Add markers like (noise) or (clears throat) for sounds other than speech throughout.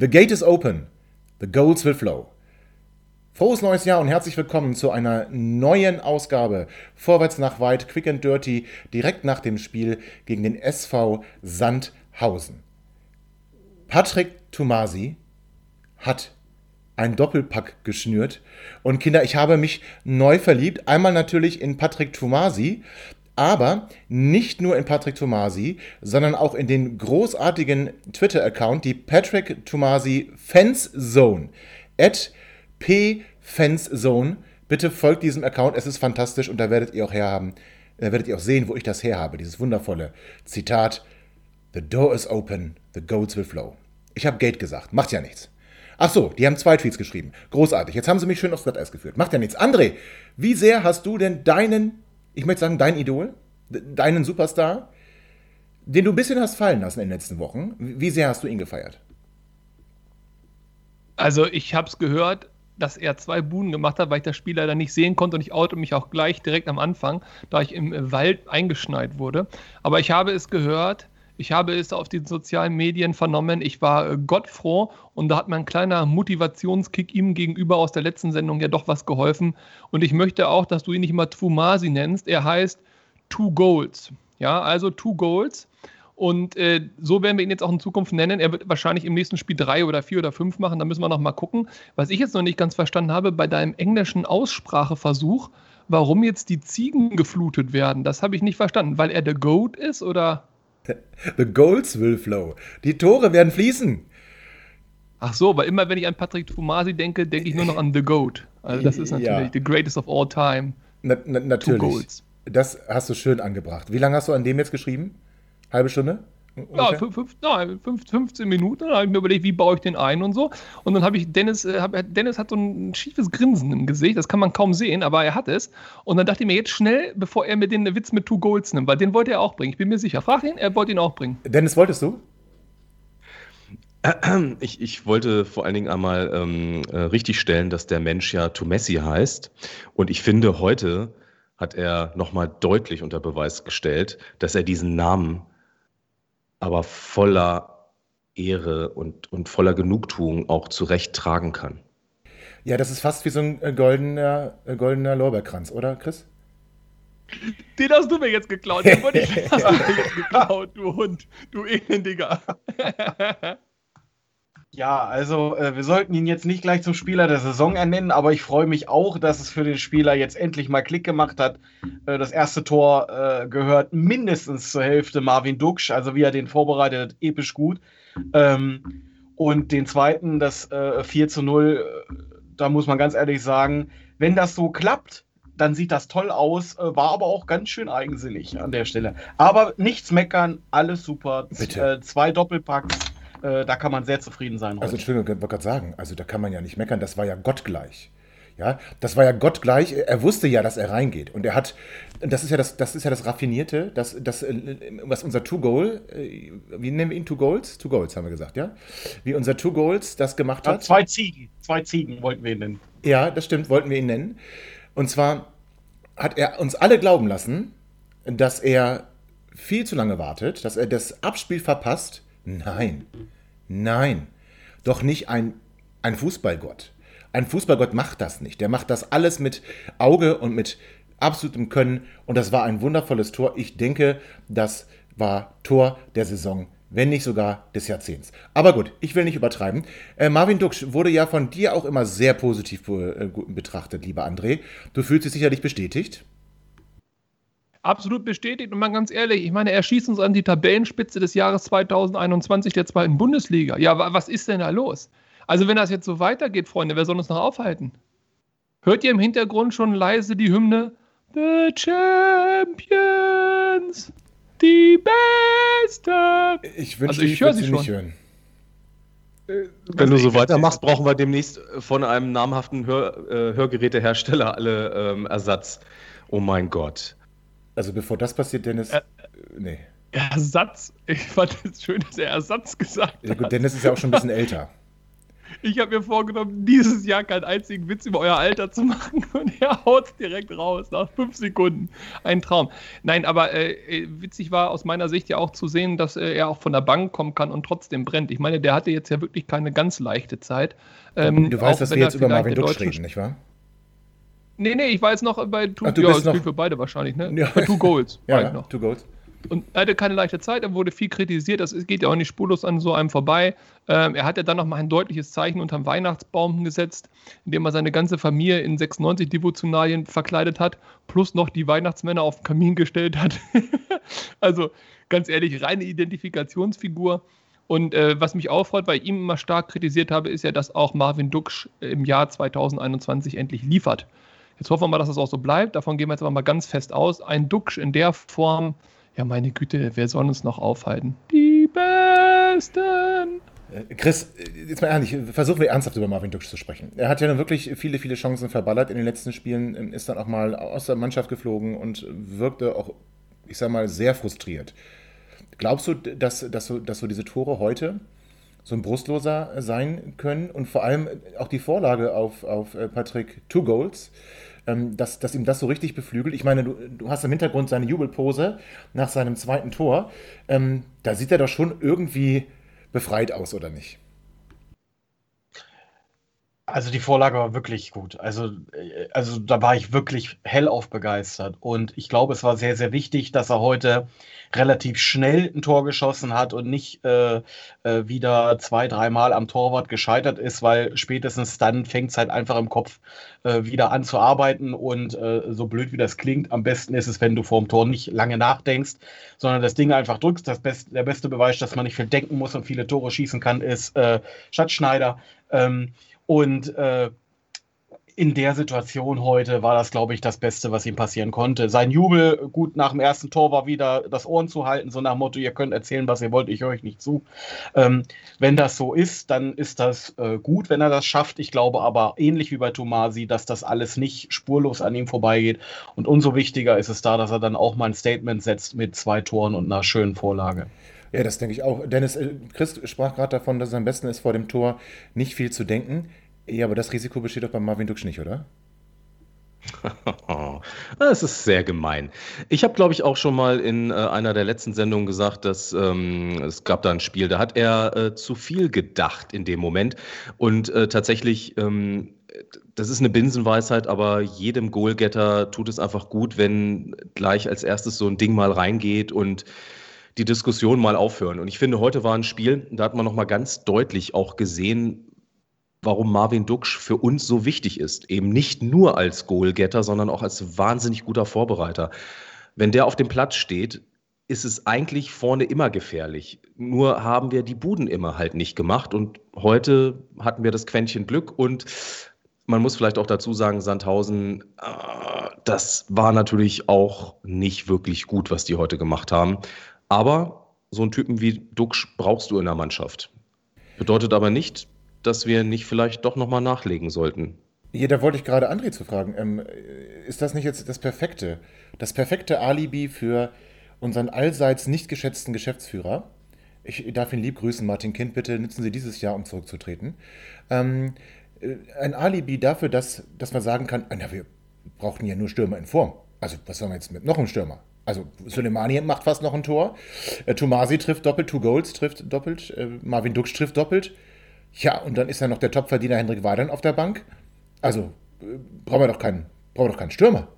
The gate is open. The goals will flow. Frohes neues Jahr und herzlich willkommen zu einer neuen Ausgabe Vorwärts nach weit, quick and dirty, direkt nach dem Spiel gegen den SV Sandhausen. Patrick Tomasi hat ein Doppelpack geschnürt. Und Kinder, ich habe mich neu verliebt. Einmal natürlich in Patrick Tomasi, aber nicht nur in Patrick Tomasi, sondern auch in den großartigen Twitter-Account, die Patrick Tomasi Fans Zone. At pfanszone. Bitte folgt diesem Account, es ist fantastisch und da werdet ihr auch herhaben, da werdet ihr auch sehen, wo ich das herhabe. Dieses wundervolle Zitat: The door is open, the goats will flow. Ich habe Gate gesagt, macht ja nichts. Ach so, die haben zwei Tweets geschrieben. Großartig. Jetzt haben sie mich schön aufs Glatteis geführt. Macht ja nichts. André, wie sehr hast du denn deinen ich möchte sagen, dein Idol, deinen Superstar, den du ein bisschen hast fallen lassen in den letzten Wochen. Wie sehr hast du ihn gefeiert? Also ich habe es gehört, dass er zwei Buden gemacht hat, weil ich das Spiel leider nicht sehen konnte und ich oute mich auch gleich direkt am Anfang, da ich im Wald eingeschneit wurde. Aber ich habe es gehört, ich habe es auf den sozialen Medien vernommen. Ich war äh, gottfroh und da hat mein kleiner Motivationskick ihm gegenüber aus der letzten Sendung ja doch was geholfen. Und ich möchte auch, dass du ihn nicht immer Twumasi nennst. Er heißt Two Goals. Ja, also Two Goals. Und äh, so werden wir ihn jetzt auch in Zukunft nennen. Er wird wahrscheinlich im nächsten Spiel drei oder vier oder fünf machen. Da müssen wir noch mal gucken. Was ich jetzt noch nicht ganz verstanden habe, bei deinem englischen Ausspracheversuch, warum jetzt die Ziegen geflutet werden, das habe ich nicht verstanden. Weil er der Goat ist oder? (laughs) The goals will flow. Die Tore werden fließen. Ach so, weil immer wenn ich an Patrick Fumasi denke, denke ich nur noch an The Goat. Also das ist natürlich ja. the greatest of all time. Na, na, natürlich. Das hast du schön angebracht. Wie lange hast du an dem jetzt geschrieben? Halbe Stunde? Ja, fünf, nein, 15 Minuten. Dann habe ich mir überlegt, wie baue ich den ein und so. Und dann habe ich Dennis, äh, hab, Dennis hat so ein schiefes Grinsen im Gesicht, das kann man kaum sehen, aber er hat es. Und dann dachte ich mir jetzt schnell, bevor er mir den Witz mit Two Goals nimmt, weil den wollte er auch bringen. Ich bin mir sicher. Frag ihn, er wollte ihn auch bringen. Dennis, wolltest du? (clears throat) Ich, ich, wollte vor allen Dingen einmal ähm, äh, richtigstellen, dass der Mensch ja Tumessi heißt. Und ich finde, heute hat er nochmal deutlich unter Beweis gestellt, dass er diesen Namen aber voller Ehre und, und voller Genugtuung auch zurecht tragen kann. Ja, das ist fast wie so ein äh, goldener, äh, goldener Lorbeerkranz, oder, Chris? Den hast du mir jetzt geklaut. Den wollte ich (laughs) jetzt geklaut, du Hund, du Elendiger. (laughs) Ja, also äh, wir sollten ihn jetzt nicht gleich zum Spieler der Saison ernennen, aber ich freue mich auch, dass es für den Spieler jetzt endlich mal Klick gemacht hat. Äh, das erste Tor äh, gehört mindestens zur Hälfte Marvin Duksch, also wie er den vorbereitet, episch gut. Ähm, und den zweiten, das 4 äh, zu 0, äh, da muss man ganz ehrlich sagen, wenn das so klappt, dann sieht das toll aus, äh, war aber auch ganz schön eigensinnig an der Stelle. Aber nichts meckern, alles super. Bitte. zwei Doppelpacks äh, da kann man sehr zufrieden sein. Also, heute. Also Entschuldigung, ich wollte gerade sagen, also da kann man ja nicht meckern, das war ja gottgleich. Ja, das war ja gottgleich. Er wusste ja, dass er reingeht. Und er hat, das ist ja das, das ist ja das Raffinierte, das, das, äh, was unser Two-Goal, äh, wie nennen wir ihn? Two Goals? Two Goals haben wir gesagt, ja? Wie unser Two Goals das gemacht hat. Ja, zwei Ziegen, zwei Ziegen wollten wir ihn nennen. Ja, das stimmt, wollten wir ihn nennen. Und zwar hat er uns alle glauben lassen, dass er viel zu lange wartet, dass er das Abspiel verpasst Nein, nein, doch nicht ein, ein Fußballgott. Ein Fußballgott macht das nicht. Der macht das alles mit Auge und mit absolutem Können. Und das war ein wundervolles Tor. Ich denke, das war Tor der Saison, wenn nicht sogar des Jahrzehnts. Aber gut, ich will nicht übertreiben. Äh, Marvin Duksch wurde ja von dir auch immer sehr positiv be äh, betrachtet, lieber André. Du fühlst dich sicherlich bestätigt absolut bestätigt. Und mal ganz ehrlich, ich meine, er schießt uns an die Tabellenspitze des Jahres 2021 der zweiten Bundesliga. Ja, was ist denn da los? Also, wenn das jetzt so weitergeht, Freunde, wer soll uns noch aufhalten? Hört ihr im Hintergrund schon leise die Hymne The Champions, die Beste! Ich wünschte, Also ich ich, höre würde sie nicht schon. hören. Wenn du so weitermachst, brauchen wir demnächst von einem namhaften Hör, äh, Hörgerätehersteller alle ähm, Ersatz. Oh mein Gott. Also bevor das passiert, Dennis. Ä- Äh, nee. Ersatz. Ich fand es schön, dass er Ersatz gesagt Ja, hat. gut, Dennis ist ja auch schon ein bisschen älter. Ich habe mir vorgenommen, dieses Jahr keinen einzigen Witz über euer Alter zu machen (laughs) und er haut direkt raus nach fünf Sekunden. Ein Traum. Nein, aber äh, äh, witzig war aus meiner Sicht ja auch zu sehen, dass äh, er auch von der Bank kommen kann und trotzdem brennt. Ich meine, der hatte jetzt ja wirklich keine ganz leichte Zeit. Ähm, du weißt, dass wir jetzt über Marvin deutschen- reden, nicht wahr? Nee, nee, ich war jetzt noch bei Two, Ach, du ja, bist das noch- für beide wahrscheinlich, ne? Ja. Bei Two Goals (laughs) Ja, noch. two goals. Und er hatte keine leichte Zeit, er wurde viel kritisiert, das geht ja auch nicht spurlos an so einem vorbei. Ähm, er hat ja dann nochmal ein deutliches Zeichen unterm Weihnachtsbaum gesetzt, indem er seine ganze Familie in 96 Devotionalien verkleidet hat, plus noch die Weihnachtsmänner auf den Kamin gestellt hat. (laughs) also ganz ehrlich, reine Identifikationsfigur. Und äh, was mich auch freut, weil ich ihn immer stark kritisiert habe, ist ja, dass auch Marvin Duksch im Jahr 2021 endlich liefert. Jetzt hoffen wir mal, dass das auch so bleibt. Davon gehen wir jetzt aber mal ganz fest aus. Ein Duxch in der Form, ja meine Güte, wer soll uns noch aufhalten? Die Besten! Äh, Chris, äh, jetzt mal ehrlich, versuchen wir ernsthaft über Marvin Duksch zu sprechen. Er hat ja nun wirklich viele, viele Chancen verballert in den letzten Spielen, ähm, ist dann auch mal aus der Mannschaft geflogen und wirkte auch, ich sag mal, sehr frustriert. Glaubst du, dass, dass, so, dass so diese Tore heute so ein Brustloser sein können und vor allem auch die Vorlage auf, auf äh, Patrick Two Goals, ähm, dass, dass ihm das so richtig beflügelt? Ich meine, du, du hast im Hintergrund seine Jubelpose nach seinem zweiten Tor. Ähm, da sieht er doch schon irgendwie befreit aus, oder nicht? Also die Vorlage war wirklich gut. Also, äh, also da war ich wirklich hellauf begeistert. Und ich glaube, es war sehr, sehr wichtig, dass er heute relativ schnell ein Tor geschossen hat und nicht äh, äh, wieder zwei, dreimal am Torwart gescheitert ist, weil spätestens dann fängt es halt einfach im Kopf äh, wieder an zu arbeiten. Und äh, so blöd wie das klingt, am besten ist es, wenn du vorm Tor nicht lange nachdenkst, sondern das Ding einfach drückst. Das best, der beste Beweis, dass man nicht viel denken muss und viele Tore schießen kann, ist äh, Schatzschneider. Ähm, und äh, in der Situation heute war das, glaube ich, das Beste, was ihm passieren konnte. Sein Jubel, gut nach dem ersten Tor, war wieder das Ohren zu halten, so nach dem Motto, ihr könnt erzählen, was ihr wollt, ich höre euch nicht zu. Ähm, wenn das so ist, dann ist das äh, gut, wenn er das schafft. Ich glaube aber, ähnlich wie bei Tomasi, dass das alles nicht spurlos an ihm vorbeigeht. Und umso wichtiger ist es da, dass er dann auch mal ein Statement setzt mit zwei Toren und einer schönen Vorlage. Ja, das denke ich auch. Dennis, äh, Chris sprach gerade davon, dass es am besten ist, vor dem Tor nicht viel zu denken. Ja, aber das Risiko besteht doch bei Marvin Duksch nicht, oder? (laughs) Das ist sehr gemein. Ich habe, glaube ich, auch schon mal in äh, einer der letzten Sendungen gesagt, dass ähm, es gab da ein Spiel, da hat er äh, zu viel gedacht in dem Moment. Und äh, tatsächlich, ähm, das ist eine Binsenweisheit, aber jedem Goalgetter tut es einfach gut, wenn gleich als erstes so ein Ding mal reingeht und die Diskussion mal aufhören. Und ich finde, heute war ein Spiel, da hat man nochmal ganz deutlich auch gesehen, warum Marvin Duksch für uns so wichtig ist. Eben nicht nur als Goalgetter, sondern auch als wahnsinnig guter Vorbereiter. Wenn der auf dem Platz steht, ist es eigentlich vorne immer gefährlich. Nur haben wir die Buden immer halt nicht gemacht. Und heute hatten wir das Quäntchen Glück und man muss vielleicht auch dazu sagen, Sandhausen, äh, das war natürlich auch nicht wirklich gut, was die heute gemacht haben. Aber so einen Typen wie Duksch brauchst du in der Mannschaft. Bedeutet aber nicht, dass wir nicht vielleicht doch nochmal nachlegen sollten. Ja, da wollte ich gerade André zu fragen. Ähm, ist das nicht jetzt das perfekte, das perfekte Alibi für unseren allseits nicht geschätzten Geschäftsführer? Ich darf ihn lieb grüßen, Martin Kind. Bitte nutzen Sie dieses Jahr, um zurückzutreten. Ähm, äh, ein Alibi dafür, dass, dass man sagen kann, na, wir brauchten ja nur Stürmer in Form. Also, was sollen wir jetzt mit noch einem Stürmer? Also, Soleimani macht fast noch ein Tor. Äh, Tomasi trifft doppelt, Two Goals trifft doppelt, äh, Marvin Dux trifft doppelt. Ja, und dann ist ja noch der Topverdiener Hendrik Weidern auf der Bank. Also, äh, brauchen wir doch keinen, brauchen wir doch keinen Stürmer.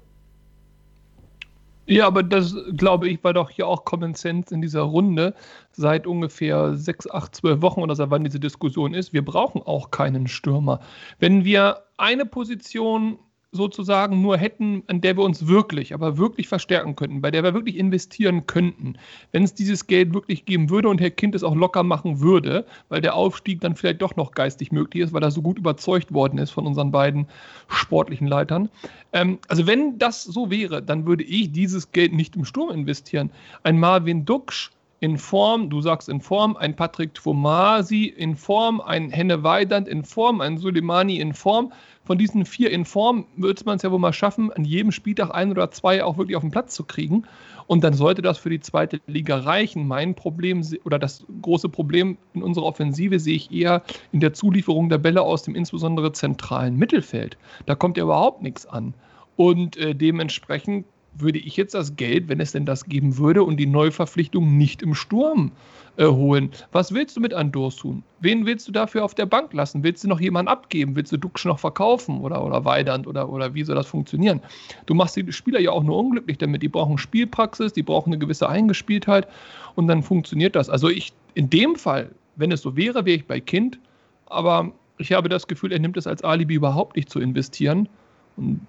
Ja, aber das, glaube ich, war doch hier auch Common Sense in dieser Runde seit ungefähr sechs, acht, zwölf Wochen oder seit wann diese Diskussion ist. Wir brauchen auch keinen Stürmer. Wenn wir eine Position sozusagen nur hätten, an der wir uns wirklich, aber wirklich verstärken könnten, bei der wir wirklich investieren könnten, wenn es dieses Geld wirklich geben würde und Herr Kind es auch locker machen würde, weil der Aufstieg dann vielleicht doch noch geistig möglich ist, weil er so gut überzeugt worden ist von unseren beiden sportlichen Leitern. Ähm, also wenn das so wäre, dann würde ich dieses Geld nicht im Sturm investieren. Ein Marvin Duksch in Form, du sagst in Form, ein Patrick Twomasi in Form, ein Henne Weidand in Form, ein Suleimani in Form. Von diesen vier in Form würde man es ja wohl mal schaffen, an jedem Spieltag ein oder zwei auch wirklich auf den Platz zu kriegen. Und dann sollte das für die zweite Liga reichen. Mein Problem oder das große Problem in unserer Offensive sehe ich eher in der Zulieferung der Bälle aus dem insbesondere zentralen Mittelfeld. Da kommt ja überhaupt nichts an. Und äh, dementsprechend würde ich jetzt das Geld, wenn es denn das geben würde, und die Neuverpflichtung nicht im Sturm äh, holen. Was willst du mit Andors tun? Wen willst du dafür auf der Bank lassen? Willst du noch jemanden abgeben? Willst du Duxch noch verkaufen oder, oder Weidand oder, oder wie soll das funktionieren? Du machst die Spieler ja auch nur unglücklich damit. Die brauchen Spielpraxis, die brauchen eine gewisse Eingespieltheit und dann funktioniert das. Also ich, in dem Fall, wenn es so wäre, wäre ich bei Kind, aber ich habe das Gefühl, er nimmt es als Alibi überhaupt nicht zu investieren. Und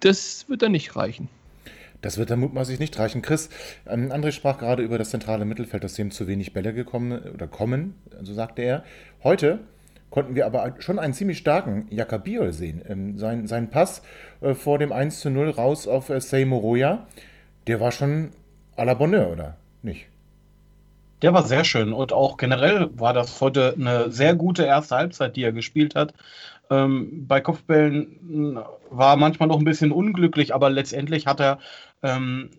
das wird dann nicht reichen. Das wird dann mutmaßlich nicht reichen. Chris, ähm, André sprach gerade über das zentrale Mittelfeld, dass dem zu wenig Bälle gekommen oder kommen, so sagte er. Heute konnten wir aber schon einen ziemlich starken Jakabiol sehen. Ähm, sein, sein Pass äh, vor dem 1 zu 0 raus auf äh, Moroya, der war schon à la Bonheur, oder nicht? Der war sehr schön und auch generell war das heute eine sehr gute erste Halbzeit, die er gespielt hat. Ähm, bei Kopfbällen war manchmal noch ein bisschen unglücklich, aber letztendlich hat er ähm,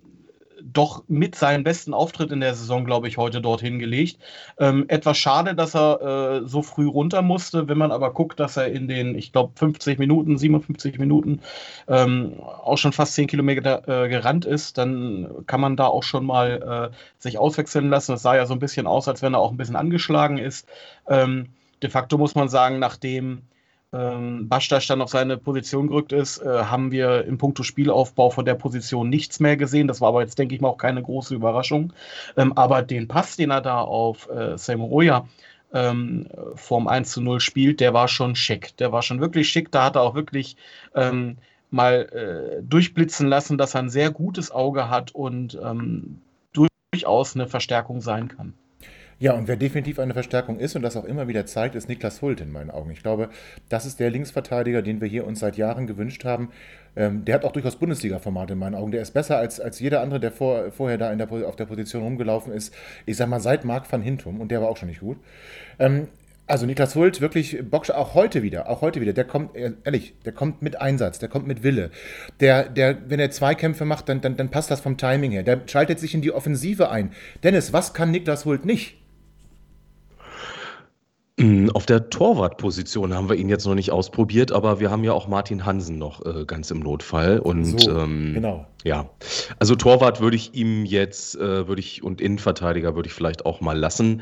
doch mit seinem besten Auftritt in der Saison, glaube ich, heute dorthin gelegt. Ähm, etwas schade, dass er äh, so früh runter musste. Wenn man aber guckt, dass er in den, ich glaube, 50 Minuten, 57 Minuten ähm, auch schon fast 10 Kilometer äh, gerannt ist, dann kann man da auch schon mal äh, sich auswechseln lassen. Es sah ja so ein bisschen aus, als wenn er auch ein bisschen angeschlagen ist. Ähm, de facto muss man sagen, nachdem ähm, Bastasch dann auf seine Position gerückt ist, äh, haben wir im Puncto Spielaufbau von der Position nichts mehr gesehen. Das war aber jetzt, denke ich mal, auch keine große Überraschung. Ähm, aber den Pass, den er da auf äh, Samoroya ähm, vorm 1 zu 0 spielt, der war schon schick. Der war schon wirklich schick. Da hat er auch wirklich ähm, mal äh, durchblitzen lassen, dass er ein sehr gutes Auge hat und ähm, durchaus eine Verstärkung sein kann. Ja, und wer definitiv eine Verstärkung ist und das auch immer wieder zeigt, ist Niklas Hult in meinen Augen. Ich glaube, das ist der Linksverteidiger, den wir hier uns seit Jahren gewünscht haben. Ähm, der hat auch durchaus Bundesliga-Format in meinen Augen. Der ist besser als, als jeder andere, der vor, vorher da der, auf der Position rumgelaufen ist. Ich sag mal, seit Marc van Hintum und der war auch schon nicht gut. Ähm, also Niklas Hult, wirklich Boxer, auch heute wieder, auch heute wieder, der kommt, ehrlich, der kommt mit Einsatz, der kommt mit Wille. Der, der, wenn er Zweikämpfe macht, dann, dann, dann passt das vom Timing her. Der schaltet sich in die Offensive ein. Dennis, was kann Niklas Hult nicht? Mm, auf der Torwartposition haben wir ihn jetzt noch nicht ausprobiert, aber wir haben ja auch Martin Hansen noch äh, ganz im Notfall. Und so, ähm, genau. Ja, also Torwart würde ich ihm jetzt, äh, würde ich und Innenverteidiger würde ich vielleicht auch mal lassen.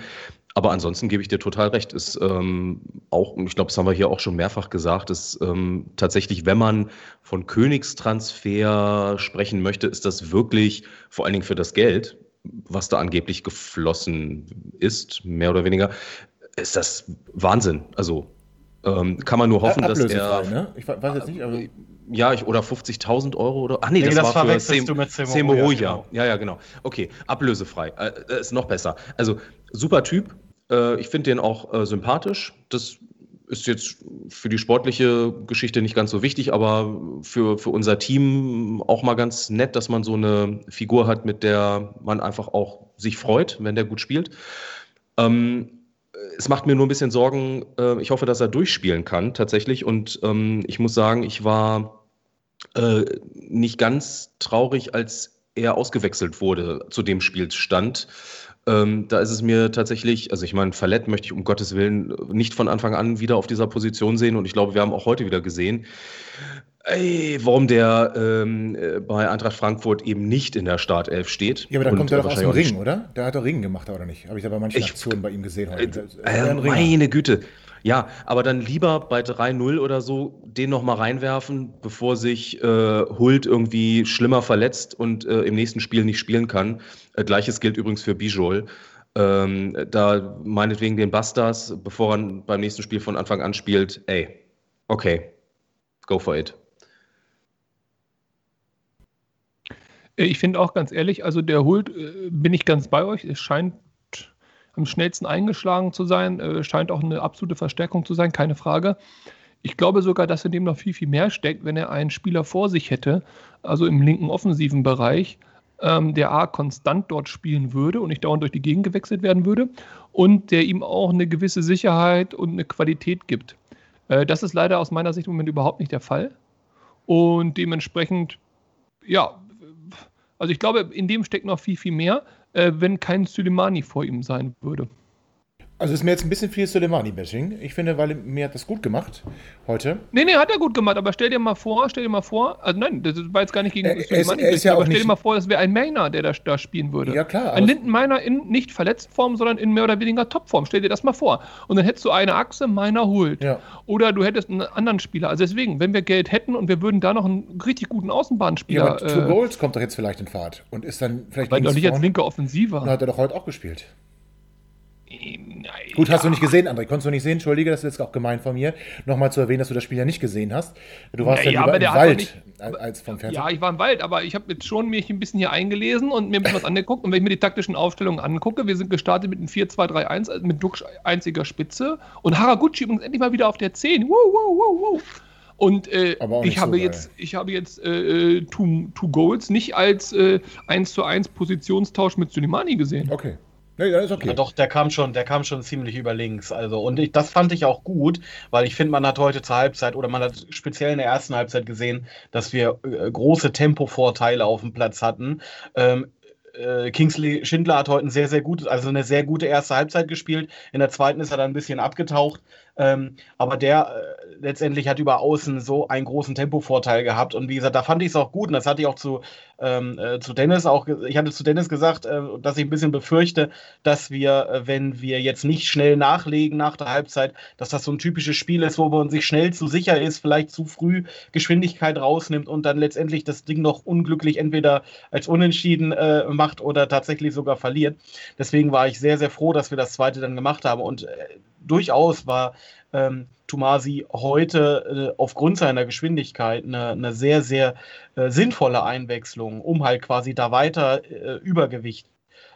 Aber ansonsten gebe ich dir total recht. Ist ähm, auch, ich glaube, das haben wir hier auch schon mehrfach gesagt, ist ähm, tatsächlich, wenn man von Königstransfer sprechen möchte, ist das wirklich vor allen Dingen für das Geld, was da angeblich geflossen ist, mehr oder weniger, ist das Wahnsinn. Also ähm, kann man nur hoffen, dass er. Ne? Ich weiß jetzt nicht, aber. Ja, ich, oder 50.000 Euro oder. Ach nee, nee das, das, war für Sem Semoroja. Genau. Ja, ja, genau. Okay, ablösefrei. Äh, äh, ist noch besser. Also, super Typ. Äh, ich finde den auch äh, sympathisch. Das ist jetzt für die sportliche Geschichte nicht ganz so wichtig, aber für, für unser Team auch mal ganz nett, dass man so eine Figur hat, mit der man einfach auch sich freut, wenn der gut spielt. Ähm, es macht mir nur ein bisschen Sorgen. Äh, ich hoffe, dass er durchspielen kann tatsächlich. Und ähm, ich muss sagen, ich war äh, nicht ganz traurig, als er ausgewechselt wurde zu dem Spielstand. Ähm, da ist es mir tatsächlich, also ich meine, Verletzt möchte ich um Gottes Willen nicht von Anfang an wieder auf dieser Position sehen. Und ich glaube, wir haben auch heute wieder gesehen, Ey, warum der ähm, äh, bei Eintracht Frankfurt eben nicht in der Startelf steht. Ja, aber dann kommt er doch aus dem Ring, oder? Der hat doch Ring gemacht, oder nicht? Habe ich da bei manchen ich, Aktionen bei ihm gesehen heute. Äh, äh, meine Güte. Ja, aber dann lieber bei 3-0 oder so den nochmal reinwerfen, bevor sich äh, Hult irgendwie schlimmer verletzt und äh, im nächsten Spiel nicht spielen kann. Äh, Gleiches gilt übrigens für Bijol. Ähm, da meinetwegen den Bastas, bevor er beim nächsten Spiel von Anfang an spielt, ey, okay, go for it. Ich finde auch ganz ehrlich, also der Hult, äh, bin ich ganz bei euch. Es scheint am schnellsten eingeschlagen zu sein, äh, scheint auch eine absolute Verstärkung zu sein, keine Frage. Ich glaube sogar, dass in dem noch viel, viel mehr steckt, wenn er einen Spieler vor sich hätte, also im linken offensiven Bereich, ähm, der A konstant dort spielen würde und nicht dauernd durch die Gegend gewechselt werden würde und der ihm auch eine gewisse Sicherheit und eine Qualität gibt. Äh, das ist leider aus meiner Sicht im Moment überhaupt nicht der Fall. Und dementsprechend, ja, also ich glaube, in dem steckt noch viel, viel mehr, äh, wenn kein Suleimani vor ihm sein würde. Also ist mir jetzt ein bisschen viel Soleimani-Bashing. Ich finde, weil mir hat das gut gemacht heute. Nee, nee, hat er gut gemacht, aber stell dir mal vor, stell dir mal vor, also nein, das war jetzt gar nicht gegen Er- er ist- er ist ja aber stell dir mal vor, das wäre ein Mainer, der da, da spielen würde. Ja, klar, Ein aber- Linden Miner in nicht verletzten Form, sondern in mehr oder weniger Topform. Stell dir das mal vor. Und dann hättest du eine Achse, Miner holt. Ja. Oder du hättest einen anderen Spieler. Also deswegen, wenn wir Geld hätten und wir würden da noch einen richtig guten Ja, Außenbahnspieler. aber Two äh, Goals kommt doch jetzt vielleicht in Fahrt und ist dann vielleicht weil doch nicht als linker Offensiver. Da hat er doch heute auch gespielt. Gut, hast du nicht gesehen, André. Konntest du nicht sehen? Entschuldige, das ist jetzt auch gemein von mir, nochmal zu erwähnen, dass du das Spiel ja nicht gesehen hast. Du warst Ja, ja, lieber im Wald doch als- vom Fernseher. Ja, ich war im Wald, aber ich habe jetzt schon mich ein bisschen hier eingelesen und mir ein bisschen was angeguckt. Und wenn ich mir die taktischen Aufstellungen angucke, wir sind gestartet mit einem 4-2-3-1, also mit Duxch einziger Spitze und Haraguchi übrigens endlich mal wieder auf der 10. Wow, wow, wow, wow. Und äh, nicht ich, habe so jetzt, ich habe jetzt äh, äh, two, two Goals nicht als äh, 1 zu 1 Positionstausch mit Suleimani gesehen. Okay. Nee, das ist okay. Ja, doch, der kam schon, der kam schon ziemlich über links. Also, und ich, das fand ich auch gut, weil ich finde, man hat heute zur Halbzeit oder man hat speziell in der ersten Halbzeit gesehen, dass wir äh, große Tempovorteile auf dem Platz hatten. Ähm, äh, Kingsley Schindler hat heute ein sehr, sehr gutes, also eine sehr gute erste Halbzeit gespielt. In der zweiten ist er dann ein bisschen abgetaucht. Ähm, aber der äh, letztendlich hat über außen so einen großen Tempovorteil gehabt. Und wie gesagt, da fand ich es auch gut. Und das hatte ich auch zu, ähm, äh, zu Dennis auch, ich hatte zu Dennis gesagt, äh, dass ich ein bisschen befürchte, dass wir, äh, wenn wir jetzt nicht schnell nachlegen nach der Halbzeit, dass das so ein typisches Spiel ist, wo man sich schnell zu sicher ist, vielleicht zu früh Geschwindigkeit rausnimmt und dann letztendlich das Ding noch unglücklich entweder als unentschieden äh, macht oder tatsächlich sogar verliert. Deswegen war ich sehr, sehr froh, dass wir das zweite dann gemacht haben. Und äh, durchaus war ähm, Tomasi heute äh, aufgrund seiner Geschwindigkeit eine, eine sehr, sehr äh, sinnvolle Einwechslung, um halt quasi da weiter äh, Übergewicht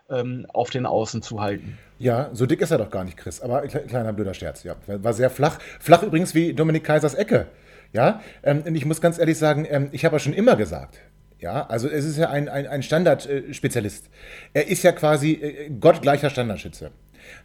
ähm, auf den Außen zu halten. Ja, so dick ist er doch gar nicht, Chris. Aber kle- kleiner blöder Scherz, ja. War sehr flach. Flach übrigens wie Dominik Kaisers Ecke. Ja, ähm, ich muss ganz ehrlich sagen, ähm, ich habe ja schon immer gesagt, ja, also es ist ja ein, ein, ein Standardspezialist. er ist ja quasi äh, gottgleicher Standardschütze.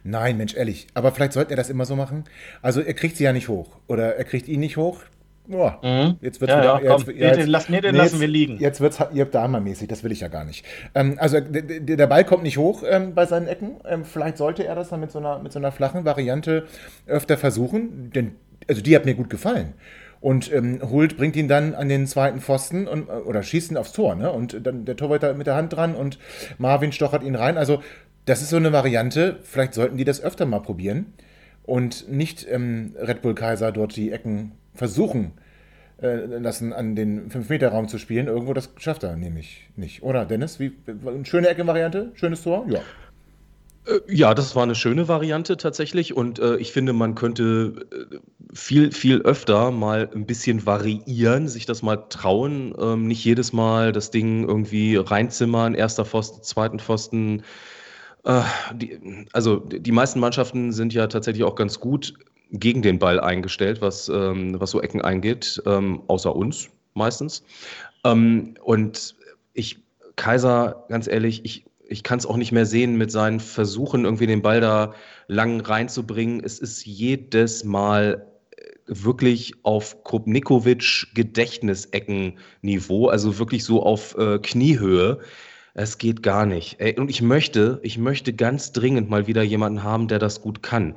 Nein, Mensch, ehrlich. Aber vielleicht sollte er das immer so machen. Also er kriegt sie ja nicht hoch. Oder er kriegt ihn nicht hoch. Boah, Mhm. jetzt wird Ja, wieder, ja, komm, jetzt, nee, den lass- nee, den lassen wir liegen. Jetzt wird es Dahmer-mäßig, das will ich ja gar nicht. Ähm, also der Ball kommt nicht hoch ähm, bei seinen Ecken. Ähm, vielleicht sollte er das dann mit so, einer, mit so einer flachen Variante öfter versuchen. Denn, also die hat mir gut gefallen. Und ähm, Hult bringt ihn dann an den zweiten Pfosten und, äh, oder schießt ihn aufs Tor. Ne? Und dann der Torwart mit der Hand dran und Marvin stochert ihn rein. Also das ist so eine Variante. Vielleicht sollten die das öfter mal probieren und nicht ähm, Red Bull Kaiser dort die Ecken versuchen äh, lassen, an den 5-Meter-Raum zu spielen. Irgendwo, das schafft er nämlich nicht. Oder, Dennis? Wie, eine schöne Ecke-Variante? Schönes Tor? Ja. Äh, Ja, das war eine schöne Variante tatsächlich und äh, ich finde, man könnte äh, viel, viel öfter mal ein bisschen variieren, sich das mal trauen, ähm, nicht jedes Mal das Ding irgendwie reinzimmern, erster Pfosten, zweiten Pfosten. Äh, die, also die meisten Mannschaften sind ja tatsächlich auch ganz gut gegen den Ball eingestellt, was, ähm, was so Ecken eingeht, ähm, außer uns meistens. Ähm, und ich, Kaiser, ganz ehrlich, ich, ich kann es auch nicht mehr sehen mit seinen Versuchen, irgendwie den Ball da lang reinzubringen. Es ist jedes Mal äh, wirklich auf Krupnikovic Gedächtnisecken-Niveau, also wirklich so auf äh, Kniehöhe. Es geht gar nicht. Ey, und ich möchte, ich möchte ganz dringend mal wieder jemanden haben, der das gut kann.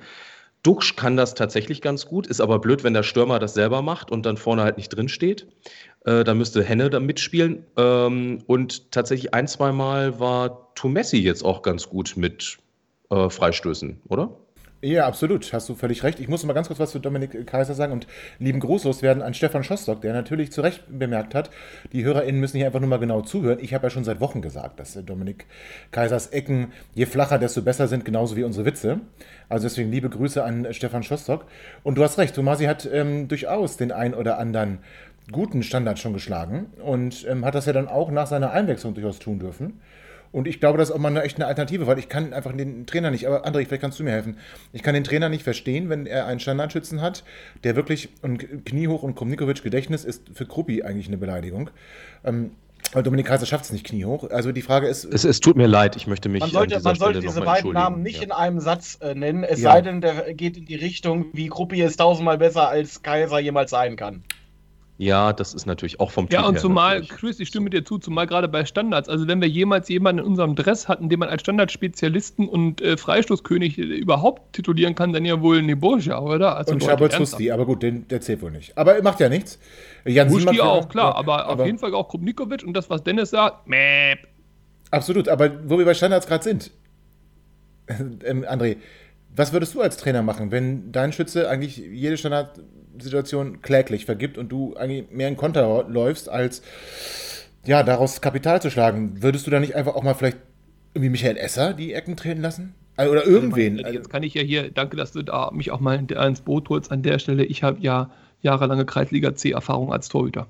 Duxch kann das tatsächlich ganz gut, ist aber blöd, wenn der Stürmer das selber macht und dann vorne halt nicht drin steht. Äh, da müsste Henne da mitspielen. Ähm, und tatsächlich ein, zwei Mal war Tumessi jetzt auch ganz gut mit äh, Freistößen, oder? Ja, absolut. Hast du völlig recht. Ich muss mal ganz kurz was zu Dominik Kaiser sagen und lieben Gruß loswerden an Stefan Schostock, der natürlich zu Recht bemerkt hat, die HörerInnen müssen hier einfach nur mal genau zuhören. Ich habe ja schon seit Wochen gesagt, dass äh, Dominik Kaisers Ecken, je flacher, desto besser sind, genauso wie unsere Witze. Also deswegen liebe Grüße an äh, Stefan Schostock. Und du hast recht, Tomasi hat ähm, durchaus den ein oder anderen guten Standard schon geschlagen und ähm, hat das ja dann auch nach seiner Einwechslung durchaus tun dürfen. Und ich glaube, das ist auch mal eine, echt eine Alternative, weil ich kann einfach den Trainer nicht, aber André, vielleicht kannst du mir helfen. Ich kann den Trainer nicht verstehen, wenn er einen Standardschützen hat, der wirklich und kniehoch und Komnikovic Gedächtnis ist für Kruppi eigentlich eine Beleidigung. Ähm, Aber Dominik Kaiser schafft es nicht kniehoch. Also die Frage ist. Es, es tut mir leid, ich möchte mich. Man sollte, man sollte diese beiden Namen nicht ja. in einem Satz äh, nennen, es ja. sei denn, der geht in die Richtung, wie Gruppi ist tausendmal besser als Kaiser jemals sein kann. Ja, das ist natürlich auch vom Typ Ja, und zumal, natürlich. Chris, ich stimme dir zu, zumal gerade bei Standards. Also, wenn wir jemals jemanden in unserem Dress hatten, den man als Standardspezialisten und äh, Freistoßkönig äh, überhaupt titulieren kann, dann ja wohl Neborja, oder? Also und Schabot Husti, aber gut, den, der zählt wohl nicht. Aber macht ja nichts. Jan Husti auch, klar, aber, aber, auf jeden Fall auch Krupnikovic und das, was Dennis sagt, mäp. Absolut, aber wo wir bei Standards gerade sind, (laughs) ähm, André, was würdest du als Trainer machen, wenn dein Schütze eigentlich jede Standard Situation kläglich vergibt und du eigentlich mehr in Konter läufst, als ja, daraus Kapital zu schlagen, würdest du da nicht einfach auch mal vielleicht irgendwie Michael Esser die Ecken treten lassen? Also, oder irgendwen? Jetzt kann ich ja hier, danke, dass du da mich auch mal ins Boot holst an der Stelle. Ich habe ja jahrelange Kreisliga C-Erfahrung als Torhüter.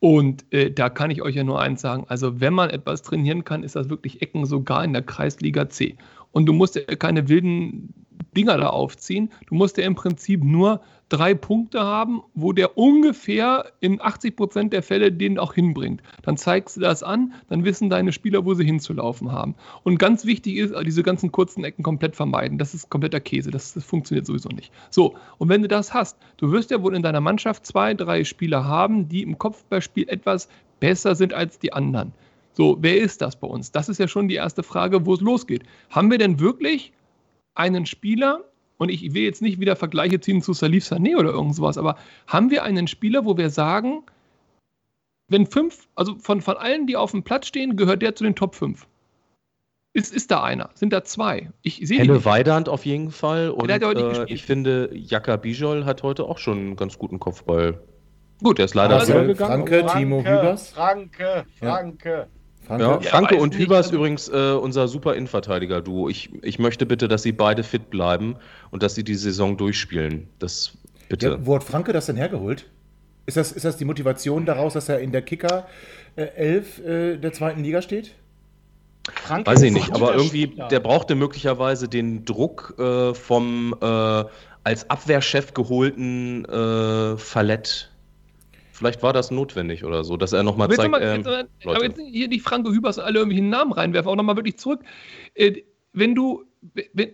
Und äh, da kann ich euch ja nur eins sagen: Also, wenn man etwas trainieren kann, ist das wirklich Ecken sogar in der Kreisliga C. Und du musst ja keine wilden Dinger da aufziehen. Du musst ja im Prinzip nur drei Punkte haben, wo der ungefähr in 80 Prozent der Fälle den auch hinbringt. Dann zeigst du das an, dann wissen deine Spieler, wo sie hinzulaufen haben. Und ganz wichtig ist, diese ganzen kurzen Ecken komplett vermeiden. Das ist kompletter Käse. Das, das funktioniert sowieso nicht. So, und wenn du das hast, du wirst ja wohl in deiner Mannschaft zwei, drei Spieler haben, die im Kopfballspiel etwas besser sind als die anderen. So, wer ist das bei uns? Das ist ja schon die erste Frage, wo es losgeht. Haben wir denn wirklich einen Spieler, und ich will jetzt nicht wieder Vergleiche ziehen zu Salif Sané oder irgendwas, aber haben wir einen Spieler, wo wir sagen, wenn fünf, also von, von allen, die auf dem Platz stehen, gehört der zu den Top 5? Ist, ist da einer? Sind da zwei? Ich sehe Helle Weidand auf jeden Fall. Und äh, ich finde, Jaka Bijol hat heute auch schon einen ganz guten Kopfball. Gut, der ist leider also, gegangen. Franke, Timo Hübers. Franke, Franke. Ja. Franke, ja, Franke und Hübers nicht. übrigens äh, unser super Innenverteidiger-Duo. Ich, ich möchte bitte, dass sie beide fit bleiben und dass sie die Saison durchspielen. Das bitte. Ja, wo hat Franke das denn hergeholt? Ist das, ist das die Motivation daraus, dass er in der Kicker äh, 11 äh, der zweiten Liga steht? Franke Weiß ich nicht, aber irgendwie, Spieler. der brauchte möglicherweise den Druck äh, vom äh, als Abwehrchef geholten äh, Fallett Vielleicht war das notwendig oder so, dass er nochmal zeigt. Mal, ähm, jetzt, aber jetzt hier die Franke Hübers alle irgendwelchen Namen reinwerfen, auch nochmal wirklich zurück. Äh, wenn du,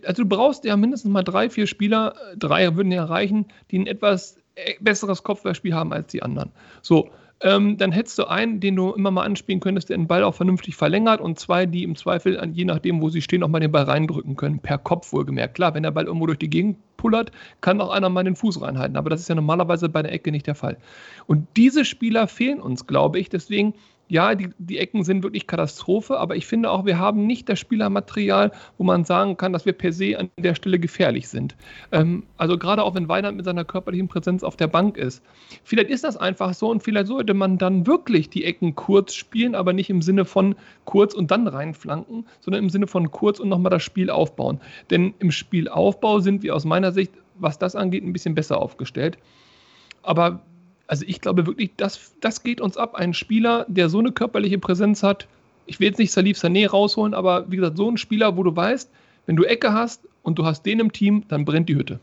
also du brauchst ja mindestens mal drei, vier Spieler, äh, drei würden ja reichen, die ein etwas äh, besseres Kopfballspiel haben als die anderen. So, ähm, dann hättest du einen, den du immer mal anspielen könntest, der den Ball auch vernünftig verlängert und zwei, die im Zweifel, je nachdem, wo sie stehen, auch mal den Ball reindrücken können, per Kopf wohlgemerkt. Klar, wenn der Ball irgendwo durch die Gegend pullert, kann auch einer mal den Fuß reinhalten, aber das ist ja normalerweise bei der Ecke nicht der Fall. Und diese Spieler fehlen uns, glaube ich, deswegen ja, die, die Ecken sind wirklich Katastrophe, aber ich finde auch, wir haben nicht das Spielermaterial, wo man sagen kann, dass wir per se an der Stelle gefährlich sind. Ähm, also gerade auch wenn Weidand mit seiner körperlichen Präsenz auf der Bank ist. Vielleicht ist das einfach so und vielleicht sollte man dann wirklich die Ecken kurz spielen, aber nicht im Sinne von kurz und dann reinflanken, sondern im Sinne von kurz und nochmal das Spiel aufbauen. Denn im Spielaufbau sind wir aus meiner Sicht, was das angeht, ein bisschen besser aufgestellt. Aber also ich glaube wirklich, das, das geht uns ab. Ein Spieler, der so eine körperliche Präsenz hat, ich will jetzt nicht Salif Sané rausholen, aber wie gesagt, so ein Spieler, wo du weißt, wenn du Ecke hast und du hast den im Team, dann brennt die Hütte.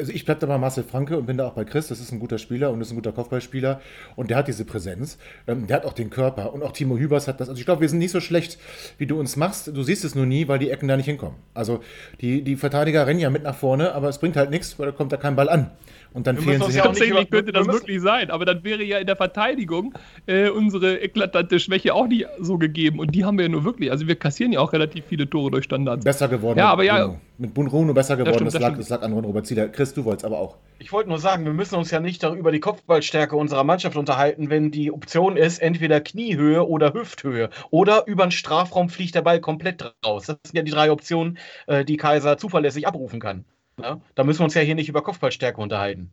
Also ich bleibe da bei Marcel Franke und bin da auch bei Chris. Das ist ein guter Spieler und ist ein guter Kopfballspieler und der hat diese Präsenz. Ähm, der hat auch den Körper und auch Timo Hübers hat das. Also ich glaube, wir sind nicht so schlecht, wie du uns machst. Du siehst es nur nie, weil die Ecken da nicht hinkommen. Also die, die Verteidiger rennen ja mit nach vorne, aber es bringt halt nichts, weil da kommt da kein Ball an. Und dann fehlen sie Tatsächlich könnte das wirklich sein, aber dann wäre ja in der Verteidigung äh, unsere eklatante Schwäche auch nicht so gegeben. Und die haben wir ja nur wirklich. Also wir kassieren ja auch relativ viele Tore durch Standards. Besser geworden. Ja, aber ja. Mit Bruno besser geworden. Das, stimmt, das, lag, das lag an Robert Zieler. Chris, du wolltest aber auch. Ich wollte nur sagen, wir müssen uns ja nicht darüber die Kopfballstärke unserer Mannschaft unterhalten, wenn die Option ist, entweder Kniehöhe oder Hüfthöhe. Oder über den Strafraum fliegt der Ball komplett raus. Das sind ja die drei Optionen, äh, die Kaiser zuverlässig abrufen kann. Ja? Da müssen wir uns ja hier nicht über Kopfballstärke unterhalten.